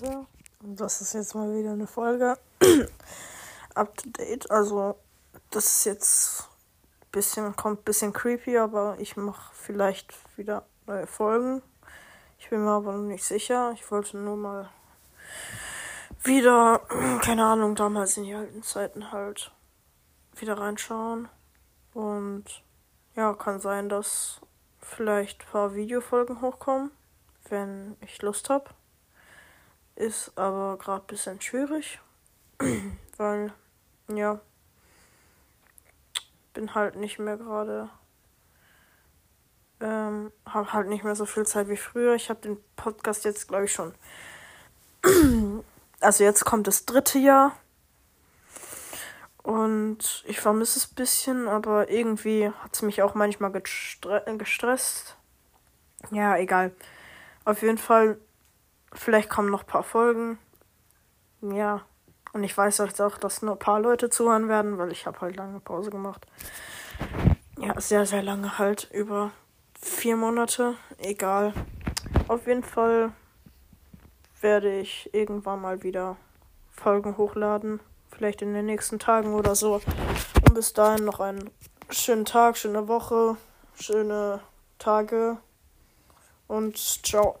Leute. Und das ist jetzt mal wieder eine Folge. Up to date. Also, das ist jetzt bisschen, kommt ein bisschen creepy, aber ich mache vielleicht wieder neue Folgen. Ich bin mir aber noch nicht sicher. Ich wollte nur mal wieder, keine Ahnung, damals in die alten Zeiten halt wieder reinschauen. Und ja, kann sein, dass vielleicht ein paar Videofolgen hochkommen, wenn ich Lust habe. Ist aber gerade ein bisschen schwierig, weil, ja, bin halt nicht mehr gerade, ähm, habe halt nicht mehr so viel Zeit wie früher. Ich habe den Podcast jetzt, glaube ich, schon, also jetzt kommt das dritte Jahr. Und ich vermisse es ein bisschen, aber irgendwie hat es mich auch manchmal gestre gestresst. Ja, egal. Auf jeden Fall Vielleicht kommen noch ein paar Folgen. Ja. Und ich weiß jetzt auch, dass nur ein paar Leute zuhören werden, weil ich habe halt lange Pause gemacht. Ja, sehr, sehr lange halt. Über vier Monate. Egal. Auf jeden Fall werde ich irgendwann mal wieder Folgen hochladen. Vielleicht in den nächsten Tagen oder so. Und bis dahin noch einen schönen Tag, schöne Woche, schöne Tage. Und ciao.